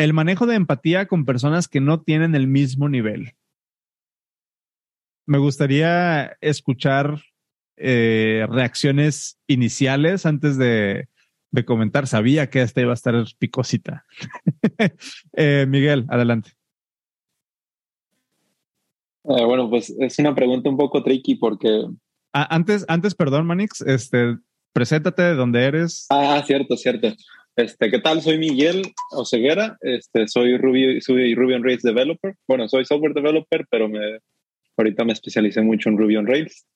el manejo de empatía con personas que no tienen el mismo nivel. Me gustaría escuchar eh, reacciones iniciales antes de, comentar. Sabía que esta iba a estar picosita. Eh, Miguel, adelante. Eh, bueno, pues es una pregunta un poco tricky porque... Ah, antes, antes, perdón, Manix, este, preséntate de dónde eres. Ah, cierto, cierto. Este, ¿qué tal? Soy Miguel Oseguera, este, soy Ruby, soy Ruby on Rails developer. Bueno, soy software developer, pero me, ahorita me especialicé mucho en Ruby on Rails.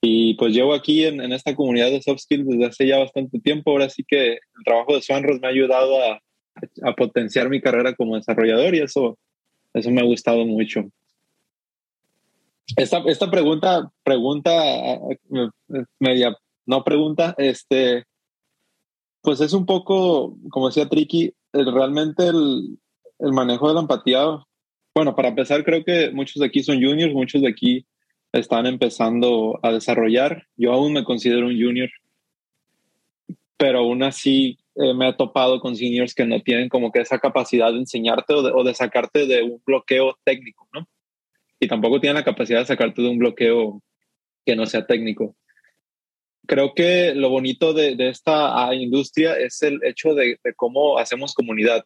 Y pues llevo aquí en, esta comunidad de soft skills desde hace ya bastante tiempo. Ahora sí que el trabajo de Swanros me ha ayudado a, a, potenciar mi carrera como desarrollador y eso, eso me ha gustado mucho. Esta, esta pregunta, pregunta media, no pregunta, este, pues es un poco, como decía Tricky, realmente el, el, manejo de la empatía. Bueno, para empezar, creo que muchos de aquí son juniors, muchos de aquí están empezando a desarrollar. Yo aún me considero un junior, pero aún así eh, me he topado con seniors que no tienen como que esa capacidad de enseñarte o de, o de sacarte de un bloqueo técnico, ¿no? Y tampoco tienen la capacidad de sacarte de un bloqueo que no sea técnico creo que lo bonito de, esta industria es el hecho de, cómo hacemos comunidad.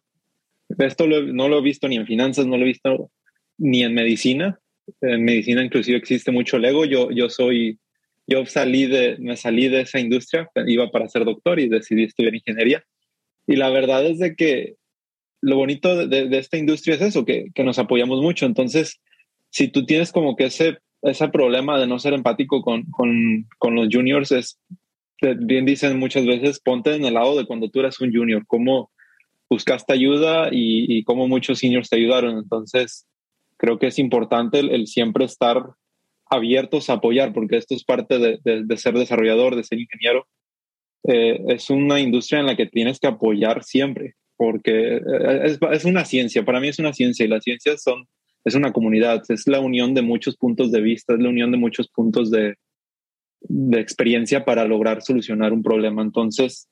Esto no lo he visto ni en finanzas, no lo he visto ni en medicina. En medicina inclusive existe mucho el ego. Yo, yo soy, yo salí de, me salí de esa industria, iba para ser doctor y decidí estudiar ingeniería. Y la verdad es de que lo bonito de, esta industria es eso, que, que nos apoyamos mucho. Entonces, si tú tienes como que ese ese problema de no ser empático con, con, con, los juniors es, bien dicen muchas veces, ponte en el lado de cuando tú eras un junior, cómo buscaste ayuda y, y cómo muchos seniors te ayudaron. Entonces, creo que es importante el, siempre estar abiertos a apoyar, porque esto es parte de, de, ser desarrollador, de ser ingeniero. Eh, es una industria en la que tienes que apoyar siempre, porque eh, es, es, una ciencia, para mí es una ciencia y las ciencias son es una comunidad, es la unión de muchos puntos de vista, es la unión de muchos puntos de, de experiencia para lograr solucionar un problema. Entonces,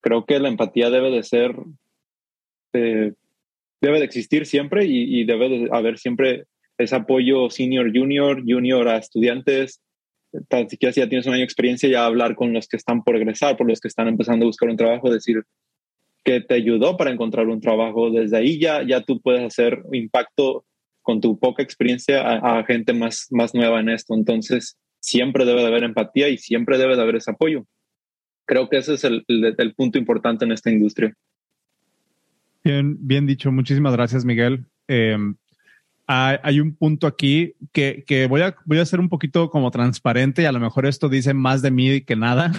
creo que la empatía debe de ser, eh, debe de existir siempre y, debe de haber siempre ese apoyo senior, junior, junior a estudiantes. Tan siquiera si ya tienes un año de experiencia, ya hablar con los que están por egresar, por los que están empezando a buscar un trabajo, decir que te ayudó para encontrar un trabajo. Desde ahí ya, ya tú puedes hacer impacto con tu poca experiencia a, gente más, más nueva en esto. Entonces, siempre debe de haber empatía y siempre debe de haber ese apoyo. Creo que ese es el, punto importante en esta industria. Bien, bien dicho. Muchísimas gracias, Miguel. Em, hay, hay, un punto aquí que, que, voy, a, voy a ser un poquito como transparente y a lo mejor esto dice más de mí que nada.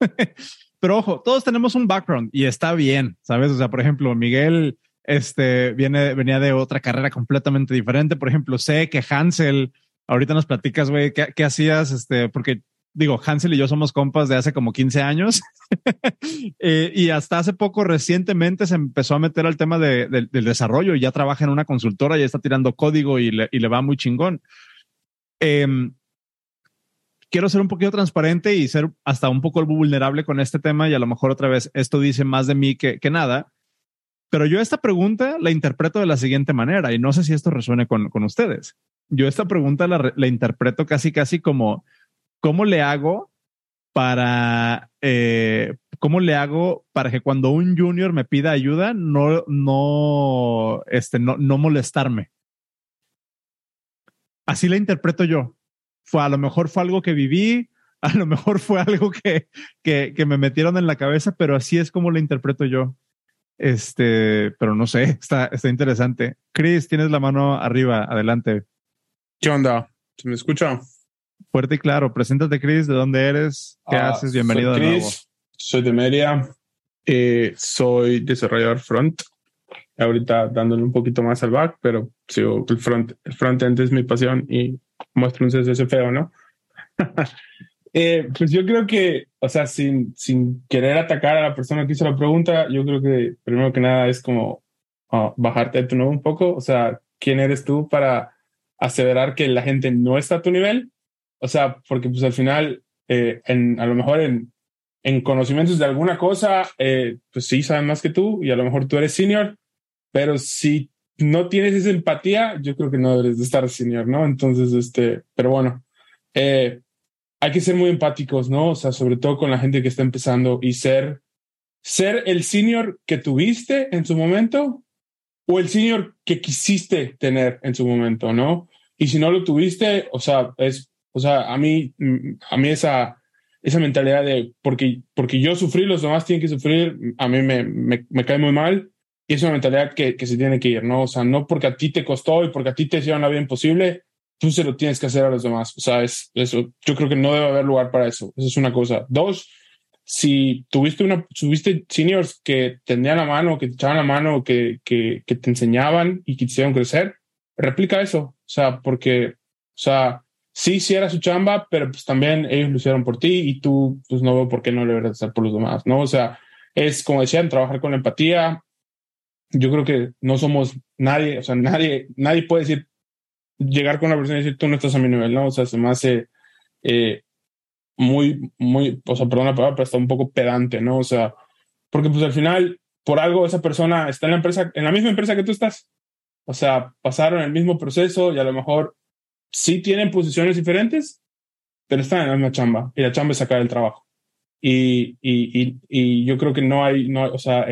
Pero ojo, todos tenemos un background y está bien, ¿sabes? O sea, por ejemplo, Miguel este viene, venía de otra carrera completamente diferente. Por ejemplo, sé que Hansel, ahorita nos platicas, güey, ¿qué, hacías? Este, porque digo, Hansel y yo somos compas de hace como 15 años eh, y hasta hace poco recientemente se empezó a meter al tema del desarrollo y ya trabaja en una consultora y está tirando código y le, y le va muy chingón. Em, quiero ser un poquito transparente y ser hasta un poco vulnerable con este tema y a lo mejor otra vez esto dice más de mí que, que nada. Pero yo esta pregunta la interpreto de la siguiente manera y no sé si esto resuene con, con ustedes. Yo esta pregunta la, la, interpreto casi, casi como, ¿cómo le hago para, eh, cómo le hago para que cuando un junior me pida ayuda, no, no, este, no, no molestarme? Así la interpreto yo. Fue, a lo mejor fue algo que viví, a lo mejor fue algo que, que, que me metieron en la cabeza, pero así es como la interpreto yo. Este, pero no sé, está, está interesante. Chris, tienes la mano arriba, adelante. ¿Qué onda? ¿Se me escucha? Fuerte y claro. Preséntate, Chris, ¿de dónde eres? ¿Qué ah, haces? Bienvenido soy de nuevo. Soy de Media. Eh, soy desarrollador front. Ahorita dándole un poquito más al back, pero sigo el front. El front-end es mi pasión y muestro un CSS feo, ¿no? Eh, pues yo creo que, o sea, sin, sin querer atacar a la persona que hizo la pregunta, yo creo que primero que nada es como ah, bajarte de tu nuevo un poco. O sea, ¿quién eres tú para aseverar que la gente no está a tu nivel? O sea, porque pues al final, eh, en, a lo mejor en, en conocimientos de alguna cosa, eh, pues sí saben más que tú y a lo mejor tú eres senior, pero si no tienes esa empatía, yo creo que no debes de estar senior, ¿no? Entonces, este, pero bueno, eh, hay que ser muy empáticos, ¿no? O sea, sobre todo con la gente que está empezando y ser, ser el senior que tuviste en su momento o el senior que quisiste tener en su momento, ¿no? Y si no lo tuviste, o sea, es, o sea, a mí, a mí esa, esa mentalidad de porque, porque yo sufrí, los demás tienen que sufrir, a mí me, me, cae muy mal. Y es una mentalidad que, que, se tiene que ir, ¿no? O sea, no porque a ti te costó y porque a ti te hicieron la vida imposible, tú se lo tienes que hacer a los demás. O sea, es eso. Yo creo que no debe haber lugar para eso. Esa es una cosa. Dos, si tuviste una, tuviste seniors que tenían la mano, que te echaban la mano, que, que, que te enseñaban y que te hicieron crecer, replica eso. O sea, porque, o sea, sí, sí era su chamba, pero pues también ellos lo hicieron por ti y tú, pues no veo por qué no le deberías hacer por los demás, ¿no? O sea, es como decían, trabajar con la empatía. Yo creo que no somos nadie, o sea, nadie, nadie puede decir, llegar con la persona y decir, tú no estás a mi nivel, ¿no? O sea, se me hace eh, muy, muy, o sea, perdón la palabra, pero está un poco pedante, ¿no? O sea, porque pues al final, por algo esa persona está en la empresa, en la misma empresa que tú estás. O sea, pasaron el mismo proceso y a lo mejor sí tienen posiciones diferentes, pero están en la misma chamba y la chamba es sacar el trabajo. Y, y, y, y yo creo que no hay, no, o sea,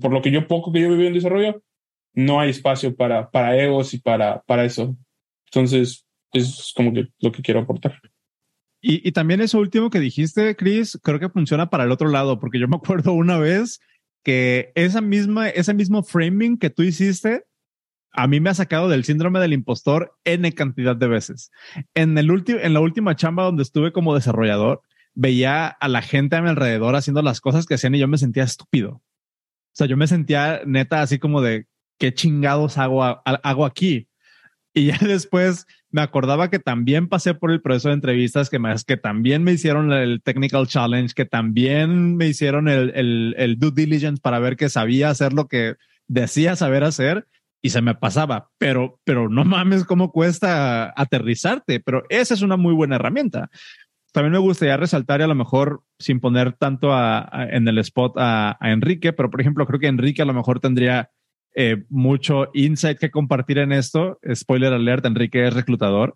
por lo que yo poco que yo viví en desarrollo, no hay espacio para, para egos y para, para eso. Entonces, es como que lo que quiero aportar. Y, y también eso último que dijiste, Chris, creo que funciona para el otro lado, porque yo me acuerdo una vez que esa misma, ese mismo framing que tú hiciste, a mí me ha sacado del síndrome del impostor N cantidad de veces. En, el en la última chamba donde estuve como desarrollador, veía a la gente a mi alrededor haciendo las cosas que hacían y yo me sentía estúpido. O sea, yo me sentía neta así como de, ¿qué chingados hago, hago aquí? Y ya después me acordaba que también pasé por el proceso de entrevistas, que, más, que también me hicieron el technical challenge, que también me hicieron el, el, el due diligence para ver que sabía hacer lo que decía saber hacer y se me pasaba, pero, pero no mames cómo cuesta aterrizarte, pero esa es una muy buena herramienta. También me gustaría resaltar y a lo mejor sin poner tanto a, en el spot a, a Enrique, pero por ejemplo creo que Enrique a lo mejor tendría eh, mucho insight que compartir en esto. Spoiler alert, Enrique es reclutador.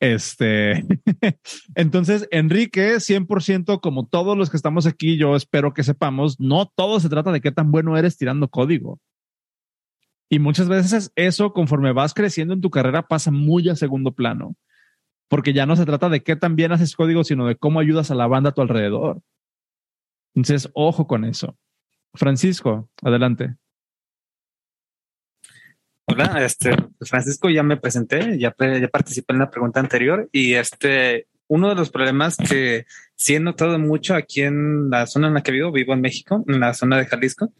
Este, entonces, Enrique, 100% como todos los que estamos aquí, yo espero que sepamos, no todo se trata de qué tan bueno eres tirando código. Y muchas veces eso, conforme vas creciendo en tu carrera, pasa muy a segundo plano, porque ya no se trata de qué tan bien haces código, sino de cómo ayudas a la banda a tu alrededor. Entonces, ojo con eso. Francisco, adelante. Hola, este Francisco, ya me presenté, ya, ya participé en la pregunta anterior y este uno de los problemas que sí he notado mucho aquí en la zona en la que vivo, vivo en México, en la zona de Jalisco,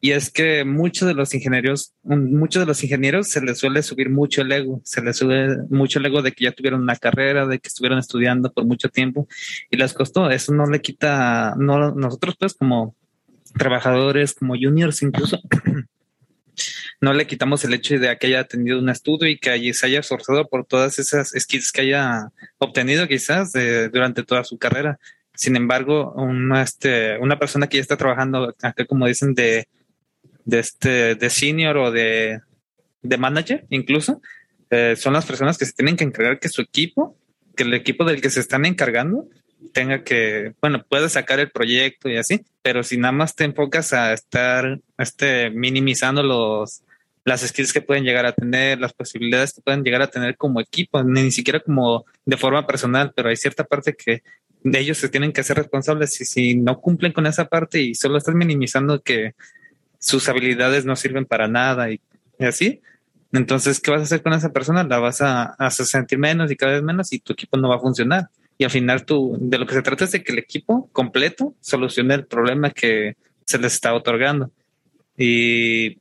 y es que muchos de los ingenieros, muchos de los ingenieros se les suele subir mucho el ego, se les sube mucho el ego de que ya tuvieron una carrera, de que estuvieron estudiando por mucho tiempo y les costó. Eso no le quita, no nosotros pues como trabajadores, como juniors incluso, no le quitamos el hecho de que haya tenido un estudio y que se haya esforzado por todas esas skills que haya obtenido quizás durante toda su carrera. Sin embargo, una, este, una persona que ya está trabajando como dicen, de, de, este, de senior o de, de manager incluso, eh, son las personas que se tienen que encargar que su equipo, que el equipo del que se están encargando, tenga que, bueno, puede sacar el proyecto y así, pero si nada más te enfocas a estar este, minimizando los, las skills que pueden llegar a tener, las posibilidades que pueden llegar a tener como equipo, ni siquiera como de forma personal, pero hay cierta parte que de ellos se tienen que hacer responsables y si no cumplen con esa parte y solo estás minimizando que sus habilidades no sirven para nada y, así, entonces, ¿qué vas a hacer con esa persona? La vas a, a sentir menos y cada vez menos y tu equipo no va a funcionar y al final tú, de lo que se trata es de que el equipo completo solucione el problema que se les está otorgando. Y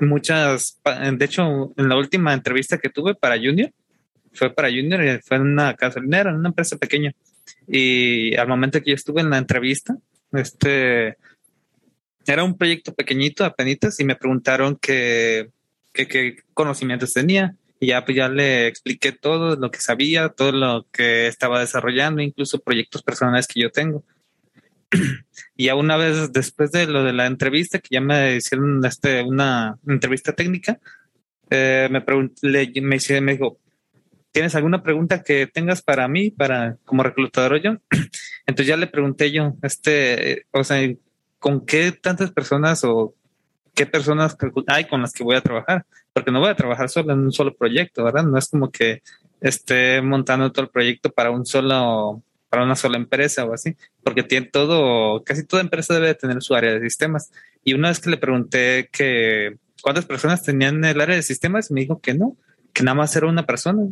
muchas, de hecho, en la última entrevista que tuve para Junior, fue para Junior y fue en una gasolinera, en una empresa pequeña. Y al momento que yo estuve en la entrevista, este era un proyecto pequeñito, apenas, y me preguntaron qué, qué conocimientos tenía y ya, pues ya le expliqué todo lo que sabía, todo lo que estaba desarrollando, incluso proyectos personales que yo tengo. y ya una vez después de lo de la entrevista, que ya me hicieron este, una entrevista técnica, eh, me, pregunté, me, me dijo, ¿tienes alguna pregunta que tengas para mí, para como reclutador yo? Entonces ya le pregunté yo, este, o sea, ¿con qué tantas personas o qué personas hay con las que voy a trabajar? Porque no voy a trabajar solo en un solo proyecto, ¿verdad? No es como que esté montando todo el proyecto para un solo, para una sola empresa o así, porque tiene todo, casi toda empresa debe tener su área de sistemas. Y una vez que le pregunté que cuántas personas tenían el área de sistemas, me dijo que no, que nada más era una persona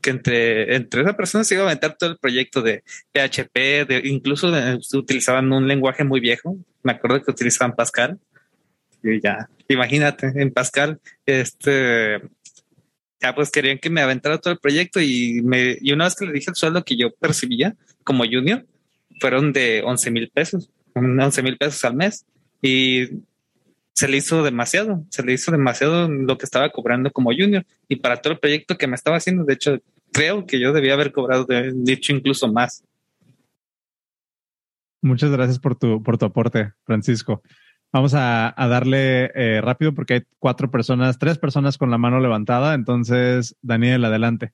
que entre, entre esa persona se iba a aventar todo el proyecto de PHP, de, incluso utilizaban un lenguaje muy viejo. Me acuerdo que utilizaban Pascal. Y ya, imagínate, en Pascal, este, ya pues querían que me aventara todo el proyecto y me, y una vez que le dije el sueldo que yo percibía como junior, fueron de 11 mil pesos, 11 mil pesos al mes. Y se le hizo demasiado, se le hizo demasiado lo que estaba cobrando como junior y para todo el proyecto que me estaba haciendo, de hecho, creo que yo debía haber cobrado, de, hecho, incluso más. Muchas gracias por tu, por tu aporte, Francisco. Vamos a, darle eh, rápido porque hay cuatro personas, tres personas con la mano levantada. Entonces, Daniel, adelante.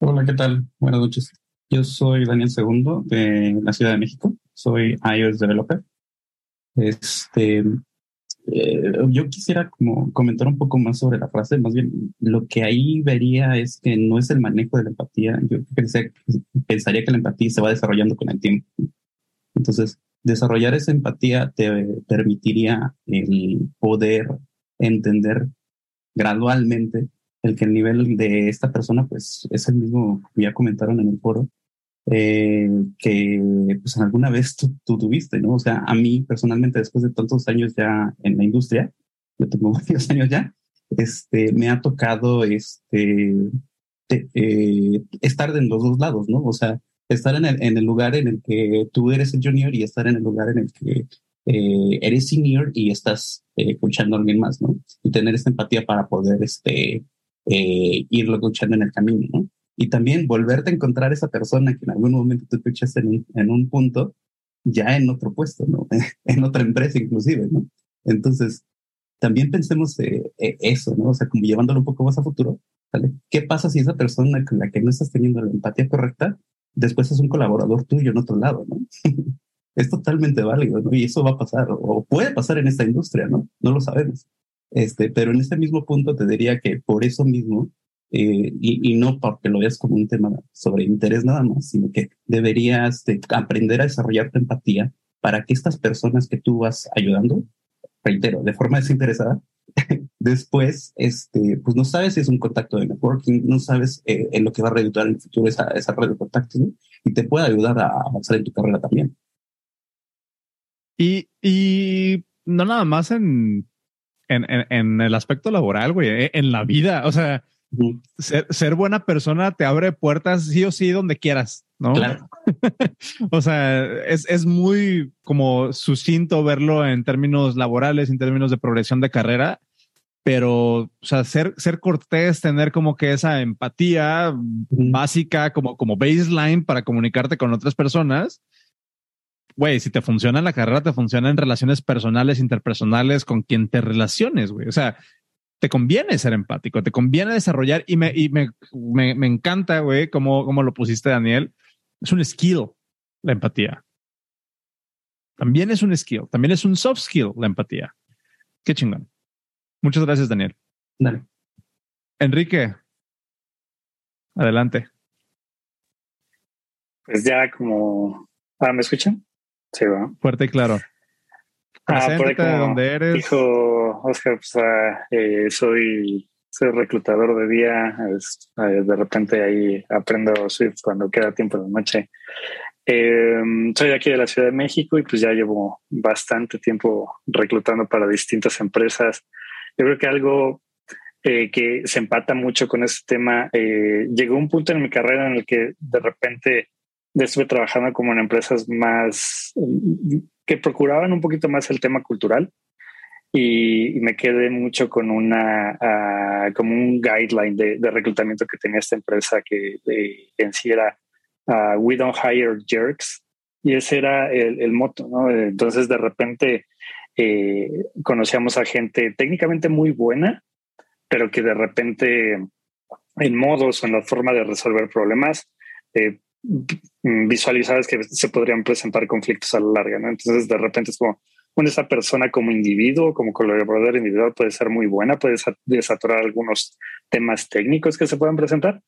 Hola, ¿qué tal? Buenas noches. Yo soy Daniel Segundo de la Ciudad de México. Soy iOS Developer. Este, eh, yo quisiera como comentar un poco más sobre la frase, más bien lo que ahí vería es que no es el manejo de la empatía, yo pensé, pensaría que la empatía se va desarrollando con el tiempo. Entonces, desarrollar esa empatía te permitiría el poder entender gradualmente el que el nivel de esta persona pues es el mismo que ya comentaron en el foro eh, que pues alguna vez tú, tuviste, ¿no? O sea, a mí personalmente después de tantos años ya en la industria, yo tengo varios años ya, este, me ha tocado este, eh, estar en los dos lados, ¿no? O sea, estar en el, lugar en el que tú eres el junior y estar en el lugar en el que eh, eres senior y estás escuchando a alguien más, ¿no? Y tener esta empatía para poder este, irlo escuchando en el camino, ¿no? y también volverte a encontrar esa persona que en algún momento tú escuchaste en un, en un punto, ya en otro puesto, ¿no? en otra empresa inclusive, ¿no? Entonces, también pensemos eh, eh, eso, ¿no? O sea, como llevándolo un poco más a futuro, ¿vale? ¿Qué pasa si esa persona con la que no estás teniendo la empatía correcta, después es un colaborador tuyo en otro lado, ¿no? es totalmente válido, ¿no? Y eso va a pasar, o puede pasar en esta industria, ¿no? No lo sabemos. Este, pero en este mismo punto te diría que por eso mismo eh, y, no porque lo veas como un tema sobre interés nada más, sino que deberías de aprender a desarrollar tu empatía para que estas personas que tú vas ayudando, reitero, de forma desinteresada, después, este, pues no sabes si es un contacto de networking, no sabes eh, en lo que va a redituar en el futuro esa, esa red de contactos, y te puede ayudar a avanzar en tu carrera también. Y, y no nada más en, en, en el aspecto laboral, güey, eh, en la vida, o sea, ser, buena persona te abre puertas sí o sí donde quieras, ¿no? Claro. o sea, es, es, muy como sucinto verlo en términos laborales, en términos de progresión de carrera, pero, o sea, ser, ser cortés, tener como que esa empatía básica como, como baseline para comunicarte con otras personas. Güey, si te funciona en la carrera, te funciona en relaciones personales, interpersonales, con quien te relaciones, güey. O sea, te conviene ser empático, te conviene desarrollar y me, y me, me, me encanta, güey, como, como lo pusiste, Daniel. Es un skill, la empatía. También es un skill, también es un soft skill, la empatía. Qué chingón. Muchas gracias, Daniel. Dale. Enrique, adelante. Pues ya como... ¿Ahora me escuchan? Sí, va. Fuerte y claro. Ah, por de dónde eres. Dijo Oscar, pues, ah, eh, soy, soy reclutador de día. Eh, de repente ahí aprendo Swift cuando queda tiempo de noche. Em, soy aquí de la Ciudad de México y pues ya llevo bastante tiempo reclutando para distintas empresas. Yo creo que algo eh, que se empata mucho con este tema, llegó un punto en mi carrera en el que de repente estuve trabajando como en empresas más que procuraban un poquito más el tema cultural y, me quedé mucho con una ah, como un guideline de, reclutamiento que tenía esta empresa que en sí era ah, we don't hire jerks y ese era el, el moto, ¿no? Entonces de repente eh, conocíamos a gente técnicamente muy buena, pero que de repente en modos o en la forma de resolver problemas eh, visualizabas que se podrían presentar conflictos a la larga, ¿no? Entonces de repente es como, bueno, esa persona como individuo, como colaborador individual puede ser muy buena, puede desaturar algunos temas técnicos que se puedan presentar,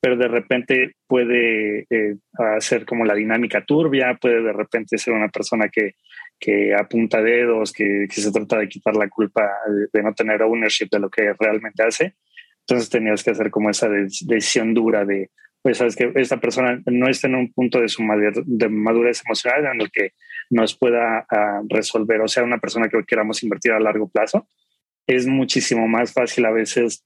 pero de repente puede eh, hacer como la dinámica turbia, puede de repente ser una persona que, que apunta dedos, que, que, se trata de quitar la culpa de, no tener ownership de lo que realmente hace. Entonces tenías que hacer como esa decisión dura de, pues sabes que esta persona no está en un punto de su de madurez emocional en el que nos pueda ah, resolver, o sea, una persona que queramos invertir a largo plazo. Es muchísimo más fácil a veces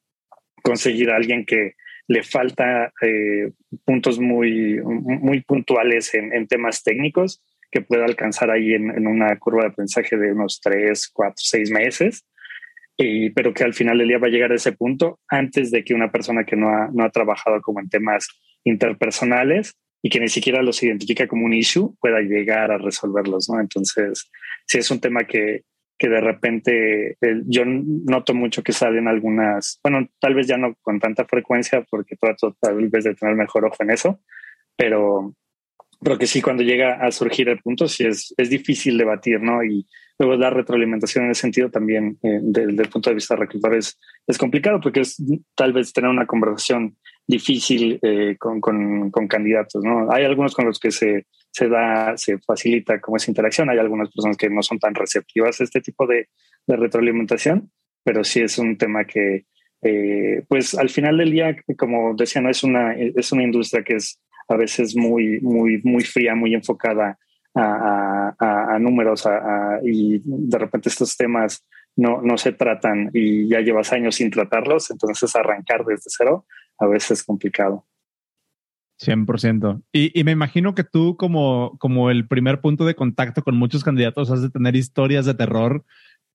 conseguir a alguien que le falta eh, puntos muy, muy puntuales en, temas técnicos que pueda alcanzar ahí en, una curva de aprendizaje de unos tres, cuatro, seis meses, y, pero que al final del día va a llegar a ese punto antes de que una persona que no ha, no ha trabajado como en temas interpersonales y que ni siquiera los identifica como un issue pueda llegar a resolverlos, ¿no? Entonces, sí es un tema que, que de repente yo noto mucho que salen algunas, bueno, tal vez ya no con tanta frecuencia porque trato tal vez de tener mejor ojo en eso, pero, pero que sí cuando llega a surgir el punto sí es, es difícil debatir, ¿no? Y luego dar retroalimentación en ese sentido también eh, desde el punto de vista reclutor es, es complicado porque es tal vez tener una conversación difícil eh, con, con, con, candidatos, ¿no? Hay algunos con los que se, se da, se facilita como esa interacción, hay algunas personas que no son tan receptivas a este tipo de, de retroalimentación, pero sí es un tema que, eh, pues al final del día, como decía, no es una, es una industria que es a veces muy, muy, muy fría, muy enfocada a, a, a números y de repente estos temas no, no se tratan y ya llevas años sin tratarlos, entonces arrancar desde cero a veces es complicado. 100%. Y, y me imagino que tú como, como el primer punto de contacto con muchos candidatos has de tener historias de terror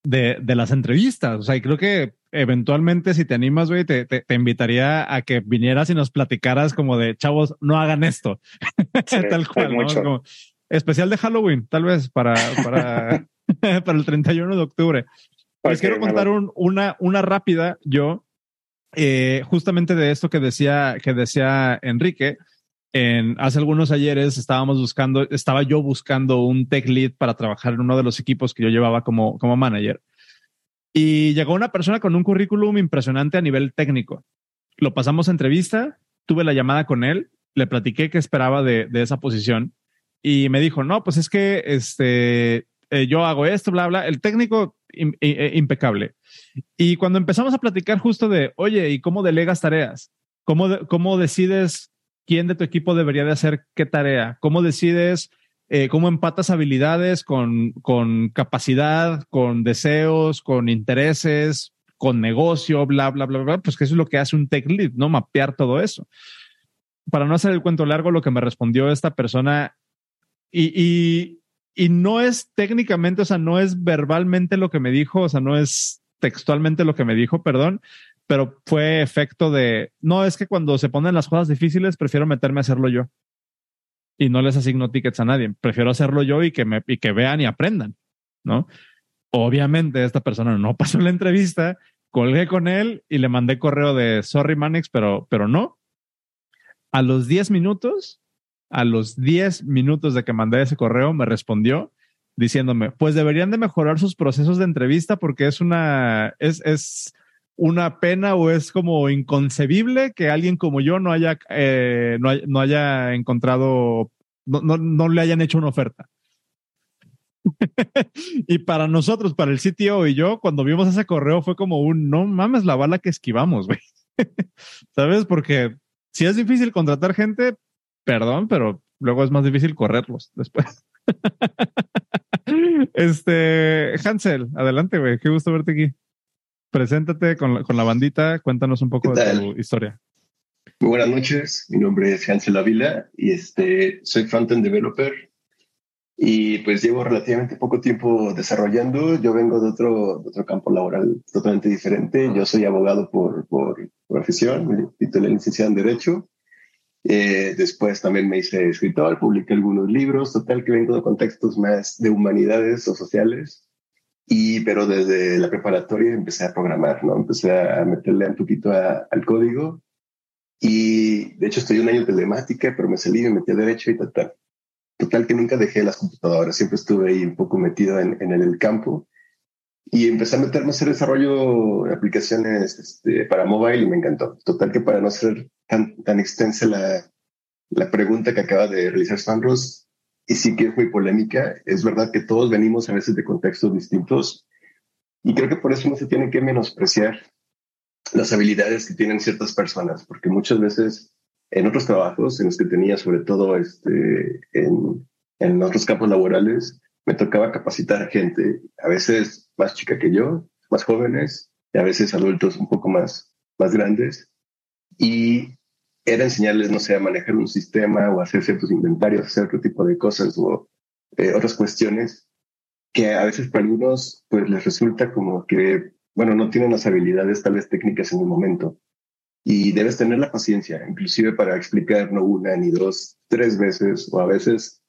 de, de las entrevistas. O sea, y creo que eventualmente si te animas, güey, te, te, invitaría a que vinieras y nos platicaras como de, chavos, no hagan esto. tal cual. ¿no? especial de Halloween, tal vez para, para, para el 31 de octubre. Les quiero contar un, una, una rápida, yo, eh, justamente de esto que decía, que decía Enrique. En, hace algunos ayeres estábamos buscando, estaba yo buscando un tech lead para trabajar en uno de los equipos que yo llevaba como, como manager. Y llegó una persona con un currículum impresionante a nivel técnico. Lo pasamos a entrevista, tuve la llamada con él, le platiqué qué esperaba de, de esa posición y me dijo, no, pues es que este, eh, yo hago esto, bla, bla. El técnico impecable. Y cuando empezamos a platicar justo de, oye, ¿y cómo delegas tareas? ¿Cómo, cómo decides quién de tu equipo debería de hacer qué tarea? ¿Cómo decides eh, cómo empatas habilidades con, con capacidad, con deseos, con intereses, con negocio, bla, bla, bla, bla? Pues que eso es lo que hace un tech lead, ¿no? Mapear todo eso. Para no hacer el cuento largo, lo que me respondió esta persona y, y y no es técnicamente, o sea, no es verbalmente lo que me dijo, o sea, no es textualmente lo que me dijo, perdón, pero fue efecto de, no, es que cuando se ponen las cosas difíciles, prefiero meterme a hacerlo yo. Y no les asigno tickets a nadie, prefiero hacerlo yo y que me y que vean y aprendan, ¿no? Obviamente esta persona no pasó la entrevista, colgué con él y le mandé correo de sorry Manix, pero pero no. A los 10 minutos a los 10 minutos de que mandé ese correo, me respondió diciéndome, pues deberían de mejorar sus procesos de entrevista porque es una, es, es una pena o es como inconcebible que alguien como yo no haya, eh, no, haya encontrado, no, no, no le hayan hecho una oferta. y para nosotros, para el CTO y yo, cuando vimos ese correo fue como un, no mames la bala que esquivamos, güey. ¿Sabes? Porque si es difícil contratar gente, perdón, pero luego es más difícil correrlos después. este, Hansel, adelante, güey. Qué gusto verte aquí. Preséntate con la, con la bandita, cuéntanos un poco de tu historia. Muy buenas noches, mi nombre es Hansel Avila y este, soy frontend developer y pues llevo relativamente poco tiempo desarrollando. Yo vengo de otro, de otro campo laboral totalmente diferente. Yo soy abogado por, por profesión, me titulé licenciado en Derecho Eh, después también me hice escritor, publiqué algunos libros, total que vengo de contextos más de humanidades o sociales. Y, pero desde la preparatoria empecé a programar, ¿no? Empecé a meterle un poquito al código. Y de hecho estoy un año de telemática, pero me salí, me metí a derecho y tal, Total que nunca dejé las computadoras, siempre estuve ahí un poco metido en, en el campo y empecé a meterme a hacer desarrollo de aplicaciones este, para mobile y me encantó. Total que para no ser tan, tan extensa la, la pregunta que acaba de realizar Sandros, y sí que es muy polémica, es verdad que todos venimos a veces de contextos distintos y creo que por eso no se tiene que menospreciar las habilidades que tienen ciertas personas, porque muchas veces en otros trabajos en los que tenía, sobre todo este, en, en otros campos laborales, me tocaba capacitar a gente, a veces más chica que yo, más jóvenes, y a veces adultos un poco más, más grandes. Y era enseñarles, no sé, a manejar un sistema o hacer ciertos inventarios, hacer otro tipo de cosas o eh, otras cuestiones que a veces para algunos pues les resulta como que, bueno, no tienen las habilidades tal vez técnicas en el momento. Y debes tener la paciencia, inclusive para explicar no una ni dos, tres veces o a veces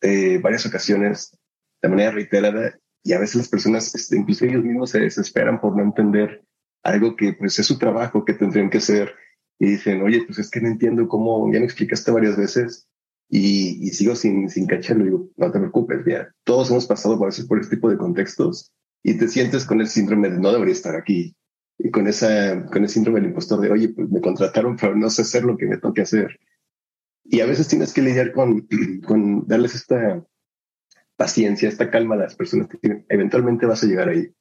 eh, varias ocasiones de manera reiterada y a veces las personas, este, incluso ellos mismos se desesperan por no entender algo que pues es su trabajo que tendrían que hacer y dicen, oye, pues es que no entiendo cómo, ya me explicaste varias veces y, y sigo sin, sin cacharlo. Digo, no te preocupes, ya, todos hemos pasado a veces por este tipo de contextos y te sientes con el síndrome de no debería estar aquí y con esa, con el síndrome del impostor de, oye, pues me contrataron, pero no sé hacer lo que me toque hacer. Y a veces tienes que lidiar con, con darles esta, paciencia, esta calma a las personas que tienen, eventualmente vas a llegar ahí.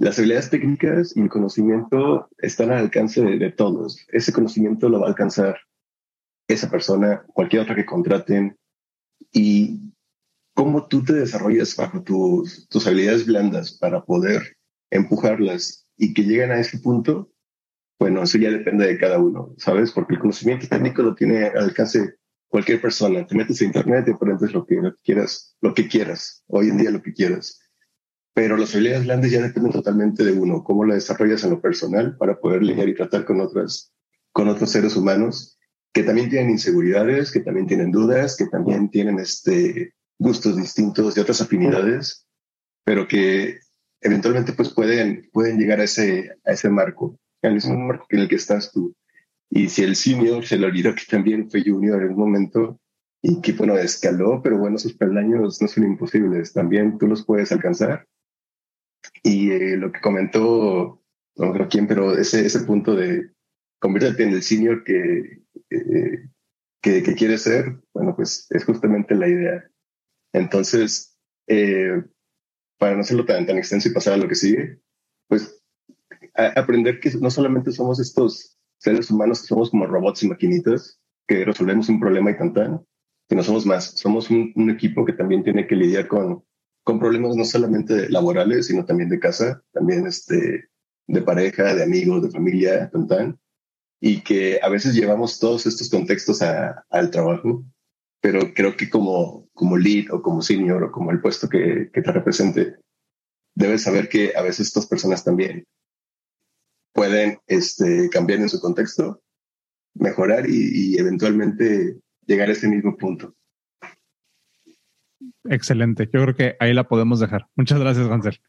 Las habilidades técnicas y el conocimiento están al alcance de, todos. Ese conocimiento lo va a alcanzar esa persona, cualquier otra que contraten. Y cómo tú te desarrollas bajo tus, tus habilidades blandas para poder empujarlas y que lleguen a ese punto, bueno, eso ya depende de cada uno, ¿sabes? Porque el conocimiento técnico lo tiene al alcance cualquier persona. Te metes a internet y aprendes lo que, quieras, lo que quieras, hoy en día lo que quieras. Pero las habilidades blandas ya dependen totalmente de uno, cómo la desarrollas en lo personal para poder lidiar y tratar con otras, con otros seres humanos que también tienen inseguridades, que también tienen dudas, que también tienen este, gustos distintos y otras afinidades, pero que eventualmente pues pueden, pueden llegar a ese, a ese marco, al mismo marco en el que estás tú. Y si el senior se le olvidó que también fue junior en un momento y que, bueno, escaló, pero bueno, sus peldaños no son imposibles, también tú los puedes alcanzar. Y eh, lo que comentó, no creo quién, pero ese, ese punto de convertirte en el senior que, eh, que, que quieres ser, bueno, pues es justamente la idea. Entonces, eh, para no hacerlo tan, tan extenso y pasar a lo que sigue, pues aprender que no solamente somos estos seres humanos que somos como robots y maquinitas que resolvemos un problema y tan que no somos más. Somos un, equipo que también tiene que lidiar con, con problemas no solamente laborales, sino también de casa, también este, de pareja, de amigos, de familia, tan, y que a veces llevamos todos estos contextos al trabajo, pero creo que como, como lead o como senior o como el puesto que, que te represente, debes saber que a veces estas personas también pueden este, cambiar en su contexto, mejorar y, eventualmente llegar a ese mismo punto. Excelente. Yo creo que ahí la podemos dejar. Muchas gracias, Hansel.